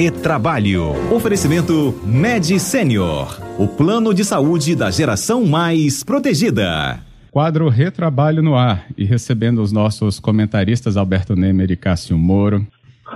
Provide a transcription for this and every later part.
Retrabalho. Oferecimento Med Senior. O plano de saúde da geração mais protegida. Quadro Retrabalho no ar e recebendo os nossos comentaristas Alberto Nemer e Cássio Moro.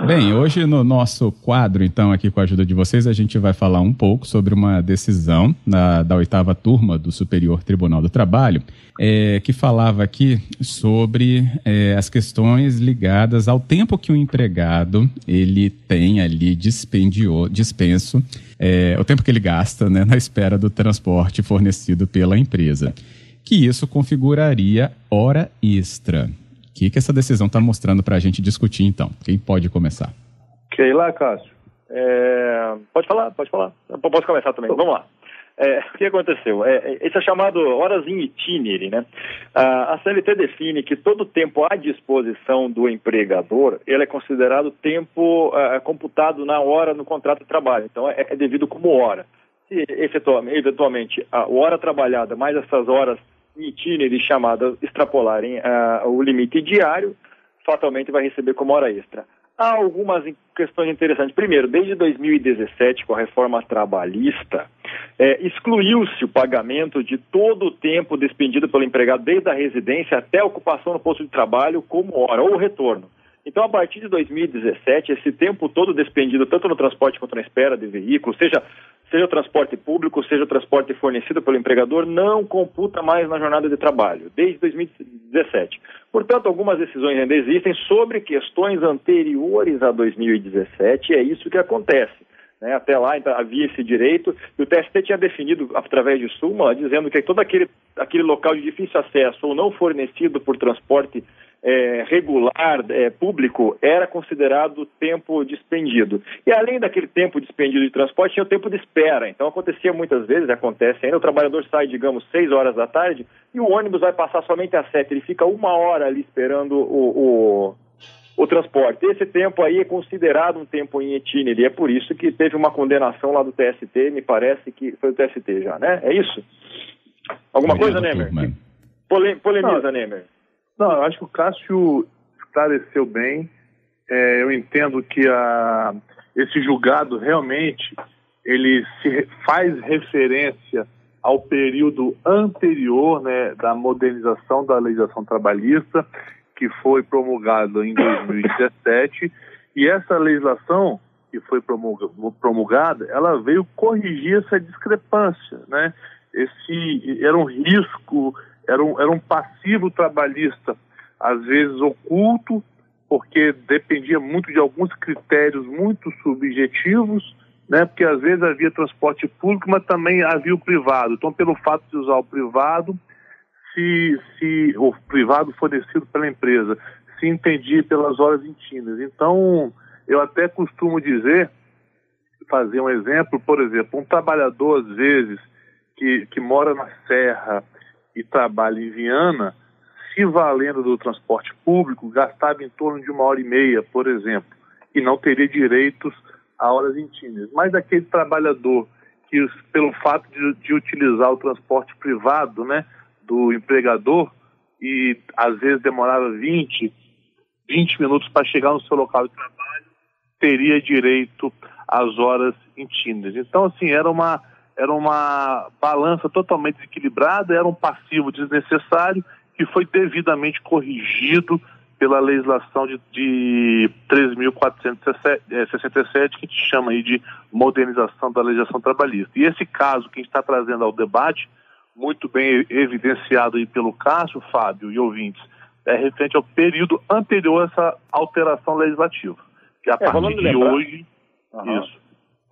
Bem, hoje no nosso quadro, então, aqui com a ajuda de vocês, a gente vai falar um pouco sobre uma decisão na, da oitava turma do Superior Tribunal do Trabalho, é, que falava aqui sobre é, as questões ligadas ao tempo que o empregado ele tem ali dispenso, é, o tempo que ele gasta né, na espera do transporte fornecido pela empresa. Que isso configuraria hora extra. O que, que essa decisão está mostrando para a gente discutir, então? Quem pode começar? Ir lá, Cássio? É... Pode falar, pode falar. Posso começar também. Vamos lá. É, o que aconteceu? É, esse é chamado horas in itinere, né? A, CLT define que todo tempo à disposição do empregador, ele é considerado tempo é, computado na hora no contrato de trabalho. Então, é, é devido como hora. Se eventualmente a hora trabalhada mais essas horas itinere chamadas extrapolarem uh, o limite diário, fatalmente vai receber como hora extra. Há algumas questões interessantes. Primeiro, desde 2017, com a reforma trabalhista, é, excluiu-se o pagamento de todo o tempo despendido pelo empregado, desde a residência até a ocupação no posto de trabalho, como hora, ou retorno. Então, a partir de 2017, esse tempo todo despendido, tanto no transporte quanto na espera de veículo, seja seja o transporte público, seja o transporte fornecido pelo empregador, não computa mais na jornada de trabalho, desde 2017. Portanto, algumas decisões ainda existem sobre questões anteriores a 2017, e é isso que acontece. Né? Até lá então, havia esse direito, e o TST tinha definido, através de súmula, dizendo que todo aquele, aquele local de difícil acesso ou não fornecido por transporte é, regular, é, público, era considerado tempo dispendido. E além daquele tempo dispendido de transporte, tinha o tempo de espera. Então acontecia muitas vezes, acontece ainda, o trabalhador sai, digamos, seis horas da tarde e o ônibus vai passar somente às sete. Ele fica uma hora ali esperando o, o, o transporte. Esse tempo aí é considerado um tempo em. E é por isso que teve uma condenação lá do TST, me parece que foi o TST já, né? É isso? Alguma coisa, Nemer? polemiza, Nemer. Não, eu acho que o Cássio esclareceu bem. É, eu entendo que a, esse julgado realmente ele se faz referência ao período anterior né, da modernização da legislação trabalhista, que foi promulgada em 2017, e essa legislação que foi promulgada, ela veio corrigir essa discrepância, né? Esse era um risco era um, era um passivo trabalhista, às vezes oculto, porque dependia muito de alguns critérios muito subjetivos, né, porque às vezes havia transporte público, mas também havia o privado. Então, pelo fato de usar o privado, se, se o privado fornecido pela empresa se entendia pelas horas intímidas. Então, eu até costumo dizer, fazer um exemplo, por exemplo, um trabalhador, às vezes, que, que mora na Serra, e trabalha em Viana, se valendo do transporte público, gastava em torno de uma hora e meia, por exemplo, e não teria direitos a horas intímeas. Mas aquele trabalhador que, pelo fato de, de utilizar o transporte privado né, do empregador, e às vezes demorava 20, 20 minutos para chegar no seu local de trabalho, teria direito às horas intímeas. Então, assim, era uma era uma balança totalmente desequilibrada, era um passivo desnecessário que foi devidamente corrigido pela legislação de, de 3.467, que a gente chama aí de modernização da legislação trabalhista. E esse caso que a gente está trazendo ao debate, muito bem evidenciado aí pelo Cássio, Fábio e ouvintes, é referente ao período anterior a essa alteração legislativa. Que a é, partir de lembrar. hoje. Uhum. Isso.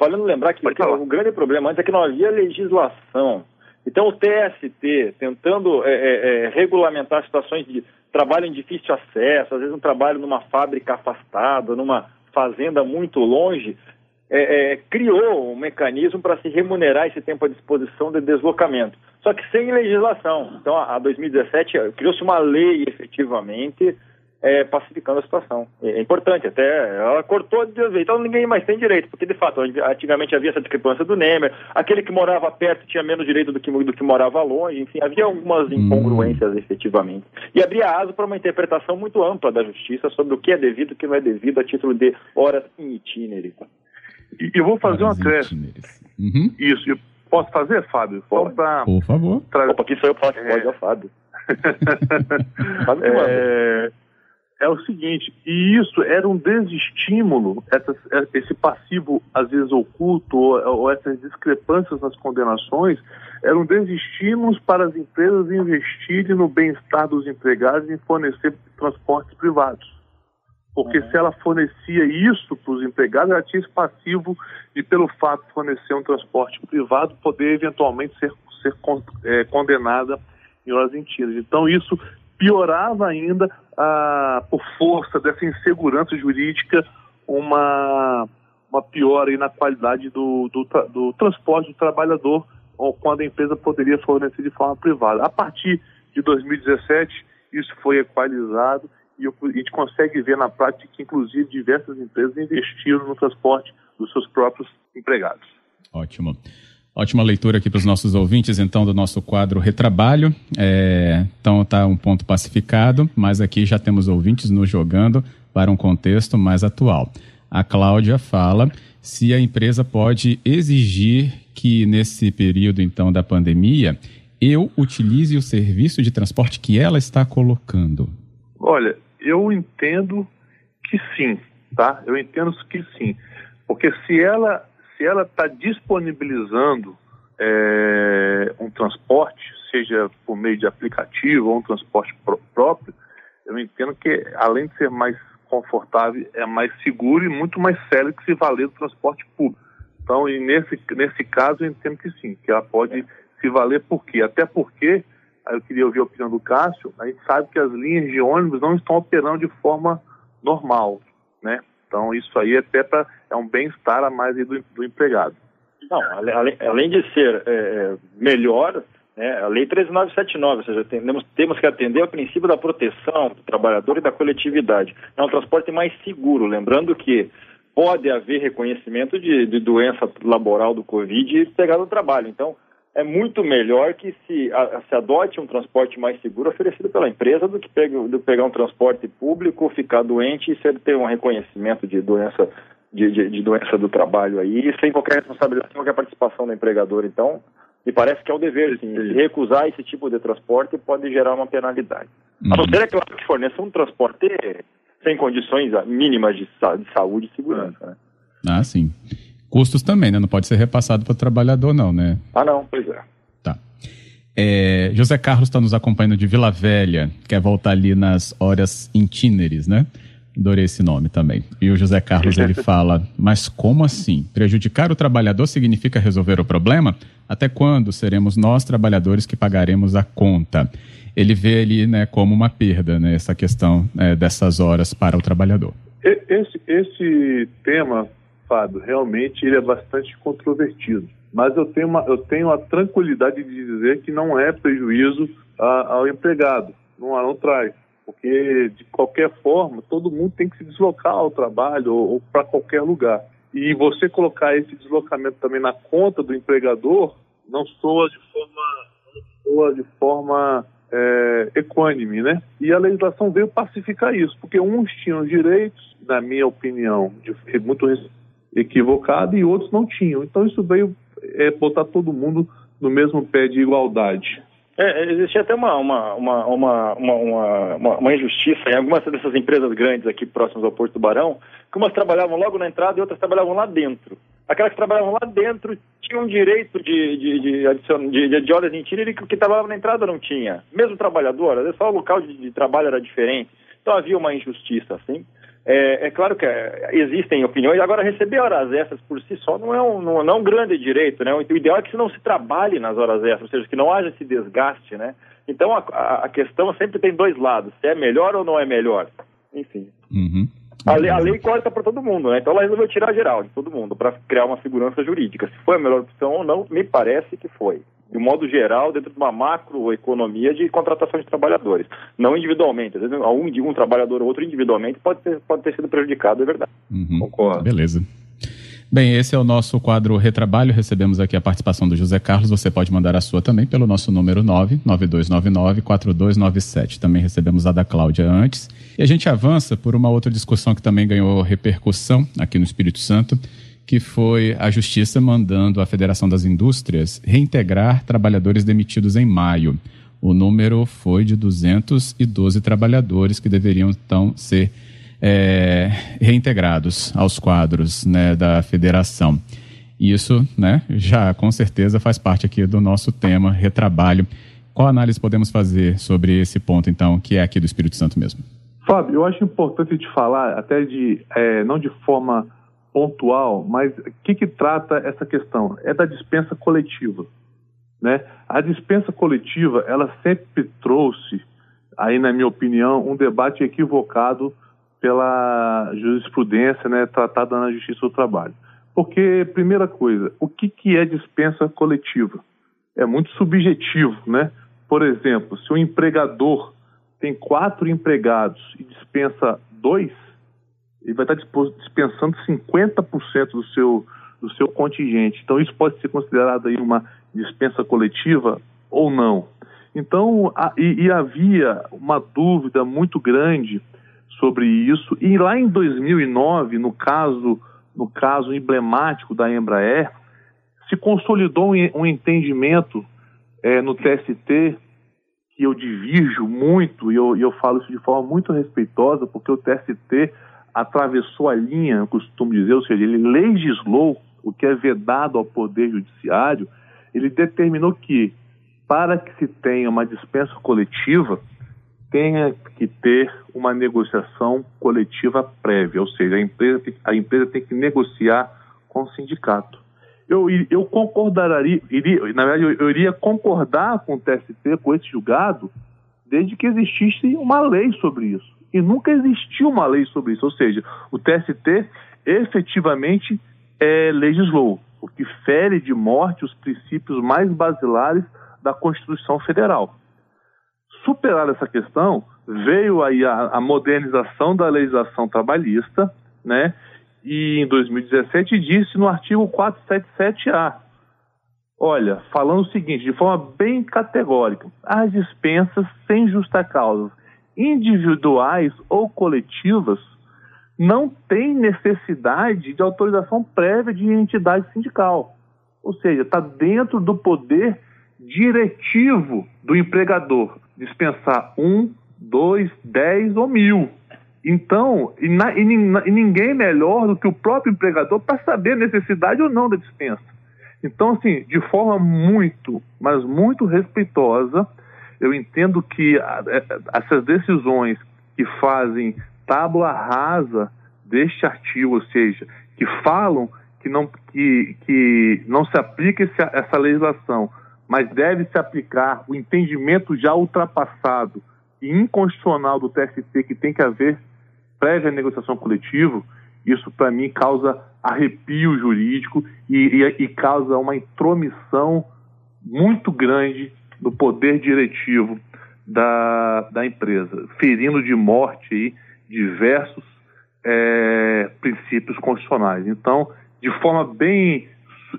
Valendo lembrar que o grande problema antes é que não havia legislação. Então, o TST, tentando é, é, é, regulamentar situações de trabalho em difícil acesso, às vezes um trabalho numa fábrica afastada, numa fazenda muito longe, é, é criou um mecanismo para se remunerar esse tempo à disposição de deslocamento. Só que sem legislação. Então, a 2017 criou-se uma lei efetivamente é, pacificando a situação. É importante, até ela cortou de vez, então ninguém mais tem direito, porque de fato, antigamente havia essa discrepância do Nemer, aquele que morava perto tinha menos direito do que, do que morava longe, enfim, havia algumas hum. incongruências hum. efetivamente. E abria aso para uma interpretação muito ampla da justiça sobre o que é devido e o que não é devido a título de horas in itinere. E eu vou fazer uma acréscimo. Uhum. Isso, eu posso fazer, Fábio? Pode. Pra... Por favor. Tra... Opa, aqui sou eu que faço, é... pode, é o Fábio. Fábio é... é o seguinte, e isso era um desestímulo, essas, esse passivo às vezes oculto, ou, ou essas discrepâncias nas condenações, eram desestímulos para as empresas investirem no bem-estar dos empregados e fornecer transportes privados. Porque uhum. se ela fornecia isso para os empregados, ela tinha esse passivo de, pelo fato de fornecer um transporte privado, poder eventualmente ser, ser é, condenada em horas intiras. Então, isso piorava ainda, ah, por força dessa insegurança jurídica, uma, uma piora na qualidade do, do, do transporte do trabalhador, quando a empresa poderia fornecer de forma privada. A partir de 2017, isso foi equalizado e a gente consegue ver na prática que, inclusive, diversas empresas investiram no transporte dos seus próprios empregados. Ótimo. Ótima leitura aqui para os nossos ouvintes, então, do nosso quadro Retrabalho. É, então, está um ponto pacificado, mas aqui já temos ouvintes nos jogando para um contexto mais atual. A Cláudia fala se a empresa pode exigir que, nesse período, então, da pandemia, eu utilize o serviço de transporte que ela está colocando. Olha, eu entendo que sim, tá? Eu entendo que sim, porque se ela se ela está disponibilizando é, um transporte, seja por meio de aplicativo ou um transporte pr próprio, eu entendo que além de ser mais confortável, é mais seguro e muito mais sério que se valer do transporte público. Então, nesse, nesse caso, eu entendo que sim, que ela pode se valer por quê? Até porque eu queria ouvir a opinião do Cássio, a gente sabe que as linhas de ônibus não estão operando de forma normal, né? Então isso aí até pra, é um bem-estar a mais do, do, empregado. Não, além, além de ser é, é melhor, né, a Lei 13979, ou seja, temos, temos que atender ao princípio da proteção do trabalhador e da coletividade. É um transporte mais seguro, lembrando que pode haver reconhecimento de, de doença laboral do Covid e pegar no trabalho. Então, é muito melhor que se, a, se adote um transporte mais seguro oferecido pela empresa do que pegue, do pegar um transporte público, ficar doente e ser, ter um reconhecimento de doença de, de, de, doença do trabalho aí, sem qualquer responsabilidade, sem qualquer participação do empregador. Então, me parece que é o dever, sim. Se recusar esse tipo de transporte pode gerar uma penalidade. Uhum. A não ser, é claro, que forneça um transporte sem condições mínimas de, de saúde e segurança. Né? Ah, sim. Custos também, né? Não pode ser repassado para o trabalhador, não, né? Ah, não, pois é. Tá. É, José Carlos está nos acompanhando de Vila Velha, quer voltar ali nas horas intíneres, né? Adorei esse nome também. E o José Carlos ele fala: Mas como assim? Prejudicar o trabalhador significa resolver o problema? Até quando seremos nós, trabalhadores, que pagaremos a conta? Ele vê ali né, como uma perda né, essa questão é, dessas horas para o trabalhador. Esse, esse tema Fábio, realmente ele é bastante controvertido. Mas eu tenho, uma, eu tenho a tranquilidade de dizer que não é prejuízo a, ao empregado, não, não traz. Porque, de qualquer forma, todo mundo tem que se deslocar ao trabalho ou, ou para qualquer lugar. E você colocar esse deslocamento também na conta do empregador não soa de forma, soa de forma é, equânime, né? E a legislação veio pacificar isso, porque uns tinham direitos, na minha opinião, de, muito equivocada e outros não tinham. Então isso veio é, botar todo mundo no mesmo pé de igualdade. É, existia até uma, uma, uma, uma, uma, uma, injustiça em algumas dessas empresas grandes aqui próximas ao Porto Barão, que umas trabalhavam logo na entrada e outras trabalhavam lá dentro. Aquelas que trabalhavam lá dentro tinham direito de, de, de, adicion, de, de, de horas em e que, que trabalhava na entrada não tinha. Mesmo trabalhador, só o local de, de trabalho era diferente. Então havia uma injustiça, assim. É, é, claro que é, existem opiniões. Agora, receber horas extras por si só não é um, não, não é um grande direito, né? O ideal é que não se trabalhe nas horas extras, ou seja, que não haja esse desgaste, né? Então, a, a questão sempre tem dois lados. Se é melhor ou não é melhor. Enfim. Uhum. A lei, a lei corta para todo mundo, né? Então ela resolveu tirar geral de todo mundo para criar uma segurança jurídica. Se foi a melhor opção ou não, me parece que foi de um modo geral, dentro de uma macroeconomia de contratação de trabalhadores. Não individualmente. Às vezes, um, um trabalhador ou outro individualmente pode ter, pode ter sido prejudicado, é verdade. Uhum. Concordo. Beleza. Bem, esse é o nosso quadro Retrabalho. Recebemos aqui a participação do José Carlos. Você pode mandar a sua também pelo nosso número 99299-4297. Também recebemos a da Cláudia antes. E a gente avança por uma outra discussão que também ganhou repercussão aqui no Espírito Santo, que foi a Justiça mandando a Federação das Indústrias reintegrar trabalhadores demitidos em maio. O número foi de 212 trabalhadores que deveriam então ser é, reintegrados aos quadros né, da federação. Isso, né, já com certeza faz parte aqui do nosso tema retrabalho. Qual análise podemos fazer sobre esse ponto, então, que é aqui do Espírito Santo mesmo? Fábio, eu acho importante te falar, até de, é, não de forma pontual, mas o que, que trata essa questão? É da dispensa coletiva. Né? A dispensa coletiva, ela sempre trouxe, aí na minha opinião, um debate equivocado pela jurisprudência né, tratada na Justiça do Trabalho. Porque, primeira coisa, o que, que é dispensa coletiva? É muito subjetivo, né? Por exemplo, se o empregador tem quatro empregados e dispensa dois, ele vai estar dispensando 50% do seu, do seu contingente. Então, isso pode ser considerado aí uma dispensa coletiva ou não. Então, a, e, e, havia uma dúvida muito grande sobre isso. E lá em 2009, no caso, no caso emblemático da Embraer, se consolidou um, um entendimento é, no TST que eu divirjo muito, e eu, eu falo isso de forma muito respeitosa, porque o TST atravessou a linha, eu costumo dizer, ou seja, ele legislou o que é vedado ao Poder Judiciário, ele determinou que, para que se tenha uma dispensa coletiva, tenha que ter uma negociação coletiva prévia, ou seja, a empresa, a empresa tem que negociar com o sindicato. Eu, eu concordaria, iria, na verdade, eu, eu iria concordar com o TST, com esse julgado, desde que existisse uma lei sobre isso e nunca existiu uma lei sobre isso. Ou seja, o TST efetivamente é, legislou, o que fere de morte os princípios mais basilares da Constituição Federal. Superada essa questão, veio aí a, a modernização da legislação trabalhista, né? E em 2017 disse no artigo 477A, olha, falando o seguinte, de forma bem categórica, as dispensas sem justa causa individuais ou coletivas não têm necessidade de autorização prévia de entidade sindical. Ou seja, está dentro do poder diretivo do empregador dispensar um, dois, dez ou mil. Então, e, na, e, e ninguém melhor do que o próprio empregador para saber a necessidade ou não da dispensa. Então, assim, de forma muito, mas muito respeitosa, eu entendo que é, essas decisões que fazem tábua rasa deste artigo, ou seja, que falam que não, que, que não se aplica essa legislação, mas deve se aplicar o entendimento já ultrapassado e inconstitucional do TST que tem que haver prévia negociação coletiva, isso para mim causa arrepio jurídico e, e, e causa uma intromissão muito grande do poder diretivo da, da empresa, ferindo de morte aí diversos é, princípios constitucionais. Então, de forma bem,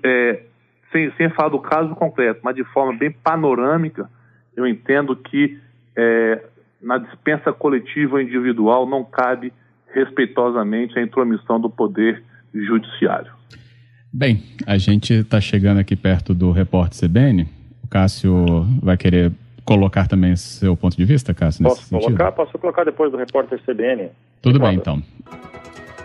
é, sem, sem falar do caso concreto, mas de forma bem panorâmica, eu entendo que é, na dispensa coletiva ou individual não cabe respeitosamente a intromissão do poder judiciário. Bem, a gente está chegando aqui perto do repórter CBN Cássio vai querer colocar também seu ponto de vista, Cássio? Posso colocar? Sentido? Posso colocar depois do repórter CBN. Tudo bem, então.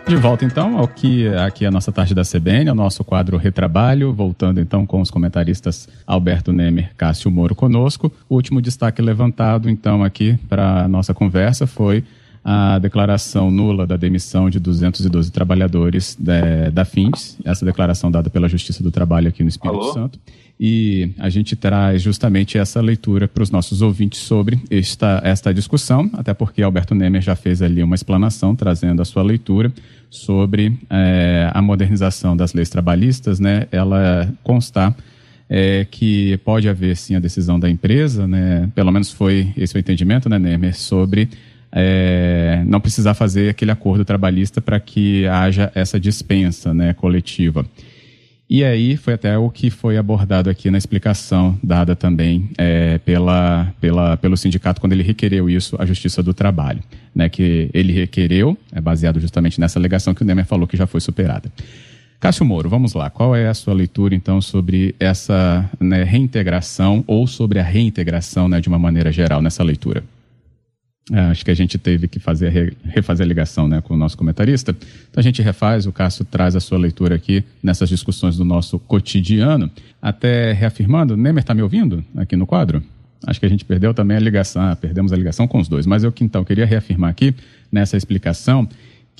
De volta então ao que aqui é a nossa tarde da CBN, o nosso quadro Retrabalho, voltando então com os comentaristas Alberto Nemer, Cássio Moro conosco. O último destaque levantado então aqui para a nossa conversa foi a declaração nula da demissão de 212 trabalhadores da, da FINDES, essa declaração dada pela Justiça do Trabalho aqui no Espírito Alô? Santo. E a gente traz justamente essa leitura para os nossos ouvintes sobre esta, esta discussão, até porque Alberto Nemer já fez ali uma explanação, trazendo a sua leitura sobre é, a modernização das leis trabalhistas, né? Ela constar é, que pode haver sim a decisão da empresa, né? Pelo menos foi esse o entendimento, né, Nemer, sobre é, não precisar fazer aquele acordo trabalhista para que haja essa dispensa né, coletiva. E aí foi até o que foi abordado aqui na explicação dada também é, pela, pela, pelo sindicato quando ele requereu isso à Justiça do Trabalho, né, que ele requereu, é baseado justamente nessa alegação que o Nemer falou que já foi superada. Cássio Moro, vamos lá. Qual é a sua leitura, então, sobre essa né, reintegração ou sobre a reintegração né, de uma maneira geral nessa leitura? É, acho que a gente teve que fazer, refazer a ligação né, com o nosso comentarista. Então a gente refaz, o Cássio traz a sua leitura aqui nessas discussões do nosso cotidiano. Até reafirmando, Nemer está me ouvindo aqui no quadro? Acho que a gente perdeu também a ligação, ah, perdemos a ligação com os dois. Mas eu então queria reafirmar aqui nessa explicação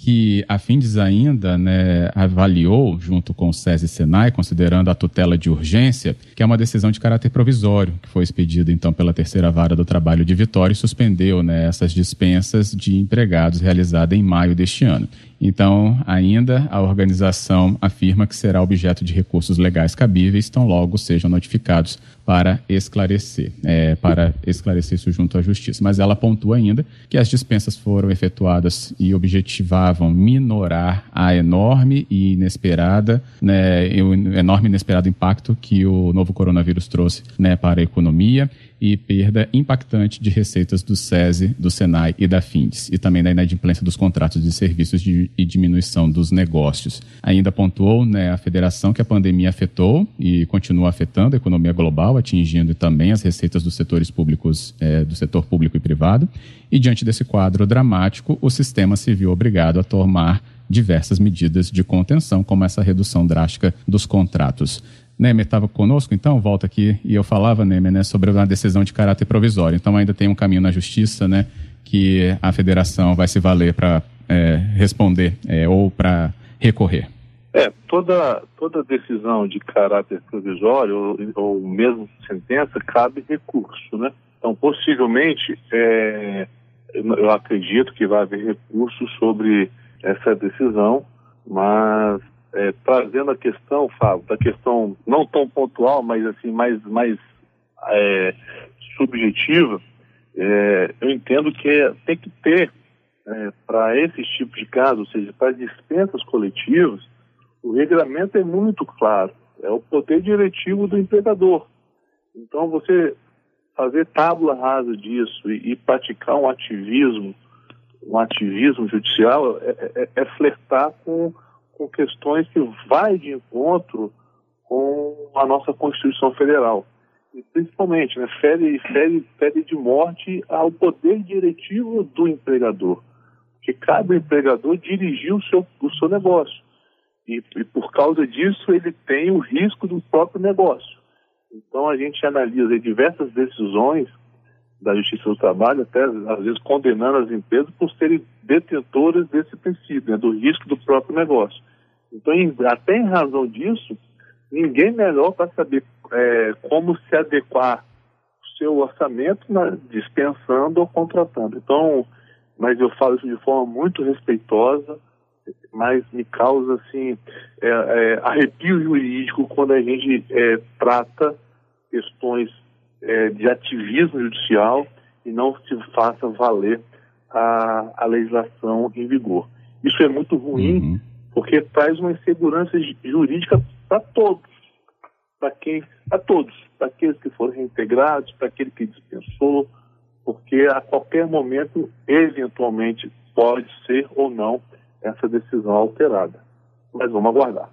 que a Findes ainda né, avaliou, junto com o SESI e Senai, considerando a tutela de urgência, que é uma decisão de caráter provisório, que foi expedida então pela terceira vara do trabalho de Vitória e suspendeu né, essas dispensas de empregados realizadas em maio deste ano. Então, ainda a organização afirma que será objeto de recursos legais cabíveis, tão logo sejam notificados para esclarecer, é, para esclarecer isso junto à Justiça. Mas ela pontua ainda que as dispensas foram efetuadas e objetivavam minorar a enorme e inesperada, né, o enorme e inesperado impacto que o novo coronavírus trouxe né, para a economia e perda impactante de receitas do SESI, do SENAI e da FINDES, e também da inadimplência dos contratos de serviços de, e diminuição dos negócios. Ainda pontuou né, a federação que a pandemia afetou e continua afetando a economia global, atingindo também as receitas dos setores públicos, é, do setor público e privado, e diante desse quadro dramático, o sistema se viu obrigado a tomar diversas medidas de contenção, como essa redução drástica dos contratos. Nemer estava conosco, então, volta aqui, e eu falava, Nemer, né, sobre uma decisão de caráter provisório. Então, ainda tem um caminho na justiça, né, que a federação vai se valer para é, responder é, ou para recorrer. É, toda, toda decisão de caráter provisório ou, ou mesmo sentença cabe recurso, né? Então, possivelmente, é, eu acredito que vai haver recurso sobre essa decisão, mas é, trazendo a questão, Fábio, da questão não tão pontual, mas assim mais, mais é, subjetiva, é, eu entendo que tem que ter é, para esses tipos de casos, ou seja, para dispensas coletivas, o regulamento é muito claro, é o poder diretivo do empregador. Então você fazer tábula rasa disso e, e praticar um ativismo, um ativismo judicial é, é, é flertar com com questões que vai de encontro com a nossa Constituição Federal. E principalmente, né, fere, fere, fere de morte ao poder diretivo do empregador. Que cabe ao empregador dirigir o seu, o seu negócio. E, e por causa disso, ele tem o risco do próprio negócio. Então, a gente analisa diversas decisões da Justiça do Trabalho, até às vezes condenando as empresas por serem detentoras desse princípio, né, do risco do próprio negócio. Então, em, até em razão disso, ninguém melhor para saber é, como se adequar o seu orçamento na, dispensando ou contratando. Então, mas eu falo isso de forma muito respeitosa, mas me causa assim é, é, arrepio jurídico quando a gente é, trata questões é, de ativismo judicial e não se faça valer a, a legislação em vigor. Isso é muito ruim, uhum. Porque traz uma insegurança jurídica para todos, para quem, para todos, para aqueles que foram reintegrados, para aquele que dispensou, porque a qualquer momento, eventualmente, pode ser ou não essa decisão alterada. Mas vamos aguardar.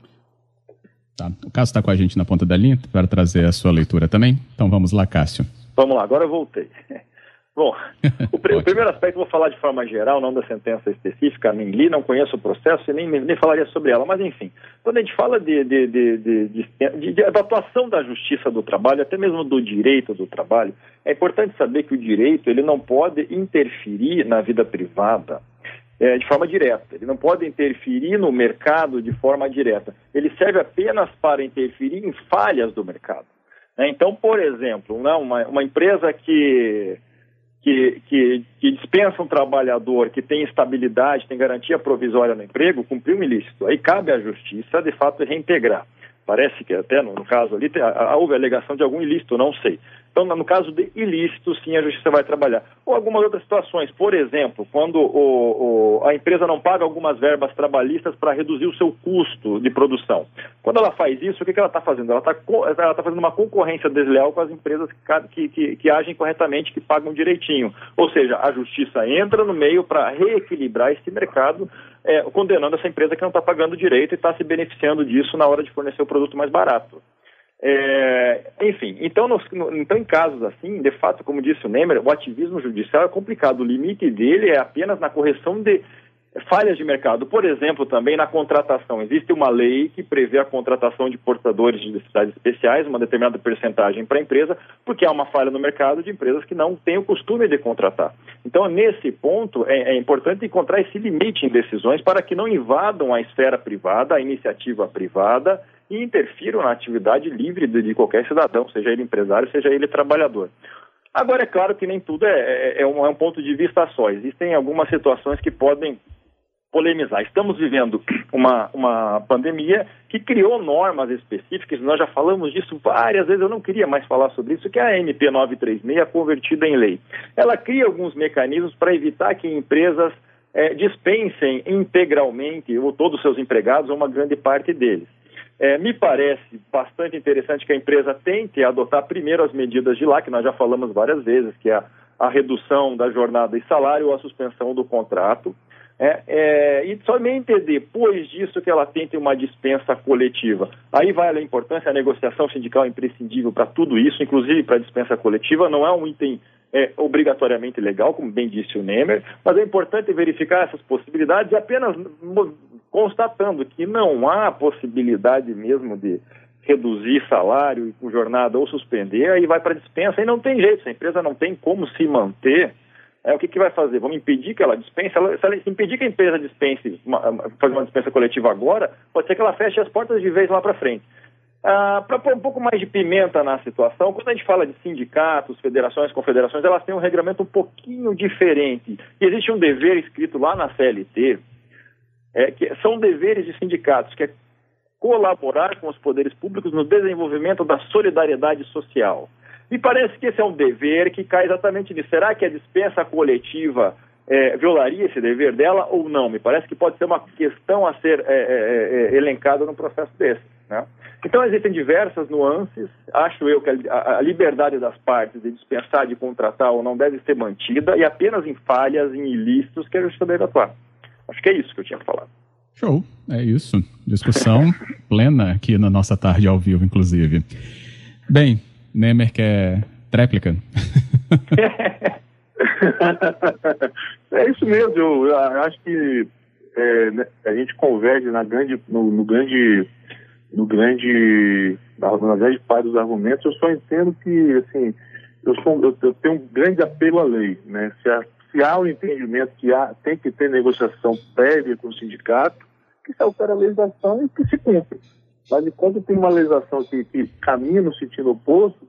Tá. O Cássio está com a gente na ponta da linha para trazer a sua leitura também. Então vamos lá, Cássio. Vamos lá, agora eu voltei. Bom, o, pr o, primeiro aspecto vou falar de forma geral, não da sentença específica, nem li, não conheço o processo e nem, nem falaria sobre ela, mas enfim, quando a gente fala de, de, de, de, da atuação da justiça do trabalho, até mesmo do direito do trabalho, é importante saber que o direito ele não pode interferir na vida privada é, de forma direta. Ele não pode interferir no mercado de forma direta. Ele serve apenas para interferir em falhas do mercado. Né? Então, por exemplo, né, uma, uma empresa que, que, que, que, dispensa um trabalhador que tem estabilidade, tem garantia provisória no emprego, cumpriu um ilícito. Aí cabe à justiça, de fato, reintegrar. Parece que até no, no caso ali houve alegação de algum ilícito, não sei. Então, no caso de ilícito, sim, a justiça vai trabalhar. Ou algumas outras situações, por exemplo, quando o, o, a empresa não paga algumas verbas trabalhistas para reduzir o seu custo de produção. Quando ela faz isso, o que, que ela está fazendo? Ela está tá fazendo uma concorrência desleal com as empresas que, que, que agem corretamente, que pagam direitinho. Ou seja, a justiça entra no meio para reequilibrar esse mercado é, condenando essa empresa que não está pagando direito e está se beneficiando disso na hora de fornecer o produto mais barato. É, enfim, então, nos, no, então, em casos assim, de fato, como disse o Nemer, o ativismo judicial é complicado. O limite dele é apenas na correção de falhas de mercado. Por exemplo, também na contratação. Existe uma lei que prevê a contratação de portadores de necessidades especiais, uma determinada percentagem para a empresa, porque há uma falha no mercado de empresas que não têm o costume de contratar. Então, nesse ponto, é, é importante encontrar esse limite em decisões para que não invadam a esfera privada, a iniciativa privada e interfiram na atividade livre de, de qualquer cidadão, seja ele empresário, seja ele trabalhador. Agora, é claro que nem tudo é, é, é, um, é um ponto de vista só. Existem algumas situações que podem polemizar. Estamos vivendo uma, uma pandemia que criou normas específicas, nós já falamos disso várias vezes, eu não queria mais falar sobre isso, que é a MP 936 convertida em lei. Ela cria alguns mecanismos para evitar que empresas é, dispensem integralmente ou todos os seus empregados ou uma grande parte deles. É, me parece bastante interessante que a empresa tente adotar primeiro as medidas de lá, que nós já falamos várias vezes, que é a, a redução da jornada e salário ou a suspensão do contrato. É, é, e somente depois disso que ela tente uma dispensa coletiva. Aí vai a importância, a negociação sindical é imprescindível para tudo isso, inclusive para a dispensa coletiva, não é um item é, obrigatoriamente legal, como bem disse o Nemer, mas é importante verificar essas possibilidades e apenas constatando que não há possibilidade mesmo de reduzir salário com jornada ou suspender, aí vai para dispensa e não tem jeito, se a empresa não tem como se manter, é, o que, que vai fazer? Vamos impedir que ela dispense? Ela, se ela impedir que a empresa dispense, uma, fazer uma dispensa coletiva agora, pode ser que ela feche as portas de vez lá para frente. Ah, para pôr um pouco mais de pimenta na situação, quando a gente fala de sindicatos, federações, confederações, elas têm um regramento um pouquinho diferente. E existe um dever escrito lá na CLT, é, que são deveres de sindicatos, que é colaborar com os poderes públicos no desenvolvimento da solidariedade social. Me parece que esse é um dever que cai exatamente nisso. Será que a dispensa coletiva é, violaria esse dever dela ou não? Me parece que pode ser uma questão a ser é, é, é elencada no processo desse. Né? Então, existem diversas nuances. Acho eu que a, a, liberdade das partes de dispensar, de contratar ou não deve ser mantida e apenas em falhas, em ilícitos, que a justiça deve atuar. Acho que é isso que eu tinha que falar. Show, é isso. Discussão plena aqui na nossa tarde ao vivo, inclusive. Bem, Nemer quer tréplica? é isso mesmo, eu acho que é, né, a gente converge na grande, no, no grande, no grande, na, na, grande parte dos argumentos. Eu só entendo que, assim, eu, sou, eu, eu tenho um grande apelo à lei, né? Se se há o um entendimento que há, tem que ter negociação prévia com o sindicato, que se altera a legislação e que se cumpre. Mas enquanto tem uma legislação que, que caminha no sentido oposto,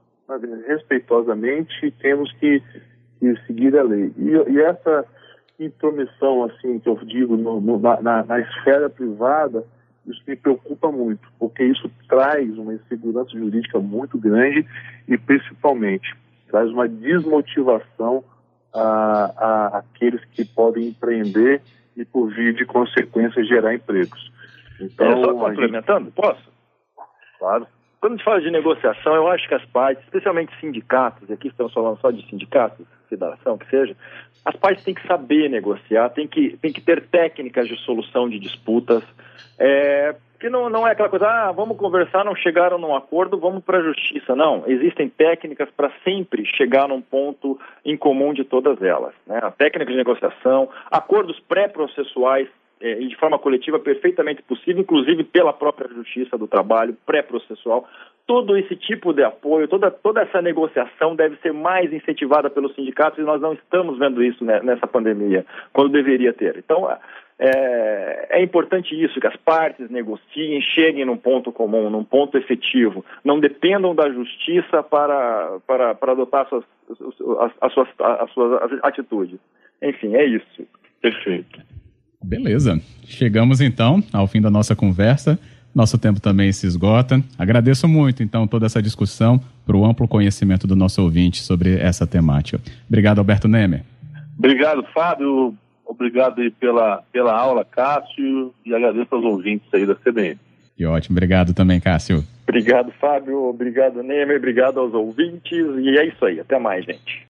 respeitosamente temos que, que, seguir a lei. E, e, essa intromissão, assim, que eu digo, no, no, na, na esfera privada, isso me preocupa muito, porque isso traz uma insegurança jurídica muito grande e, principalmente, traz uma desmotivação a, a aqueles que podem empreender e, por via de consequência, gerar empregos. Então, é, só complementando, gente... posso? Claro. Quando a gente fala de negociação, eu acho que as partes, especialmente sindicatos, e aqui estamos falando só de sindicatos, federação, que seja, as partes têm que saber negociar, têm que, têm que ter técnicas de solução de disputas, é, que não, não é aquela coisa, ah, vamos conversar, não chegaram num acordo, vamos para a justiça. Não, existem técnicas para sempre chegar num ponto em comum de todas elas. Né? A técnica de negociação, acordos pré-processuais é, de forma coletiva perfeitamente possível, inclusive pela própria Justiça do Trabalho, pré-processual. Todo esse tipo de apoio, toda, toda essa negociação deve ser mais incentivada pelos sindicatos e nós não estamos vendo isso né, nessa pandemia, quando deveria ter. Então, é, é, importante isso, que as partes negociem, cheguem num ponto comum, num ponto efetivo, não dependam da justiça para, para, para adotar as suas, as, as, suas, as suas atitudes. Enfim, é isso. Perfeito. Beleza. Chegamos então ao fim da nossa conversa. Nosso tempo também se esgota. Agradeço muito, então, toda essa discussão para o amplo conhecimento do nosso ouvinte sobre essa temática. Obrigado, Alberto Nemer. Obrigado, Fábio. Obrigado aí pela, pela aula, Cássio, e agradeço aos ouvintes aí da CBN. E ótimo, obrigado também, Cássio. Obrigado, Fábio. Obrigado, Nemer. Obrigado aos ouvintes. E é isso aí. Até mais, gente.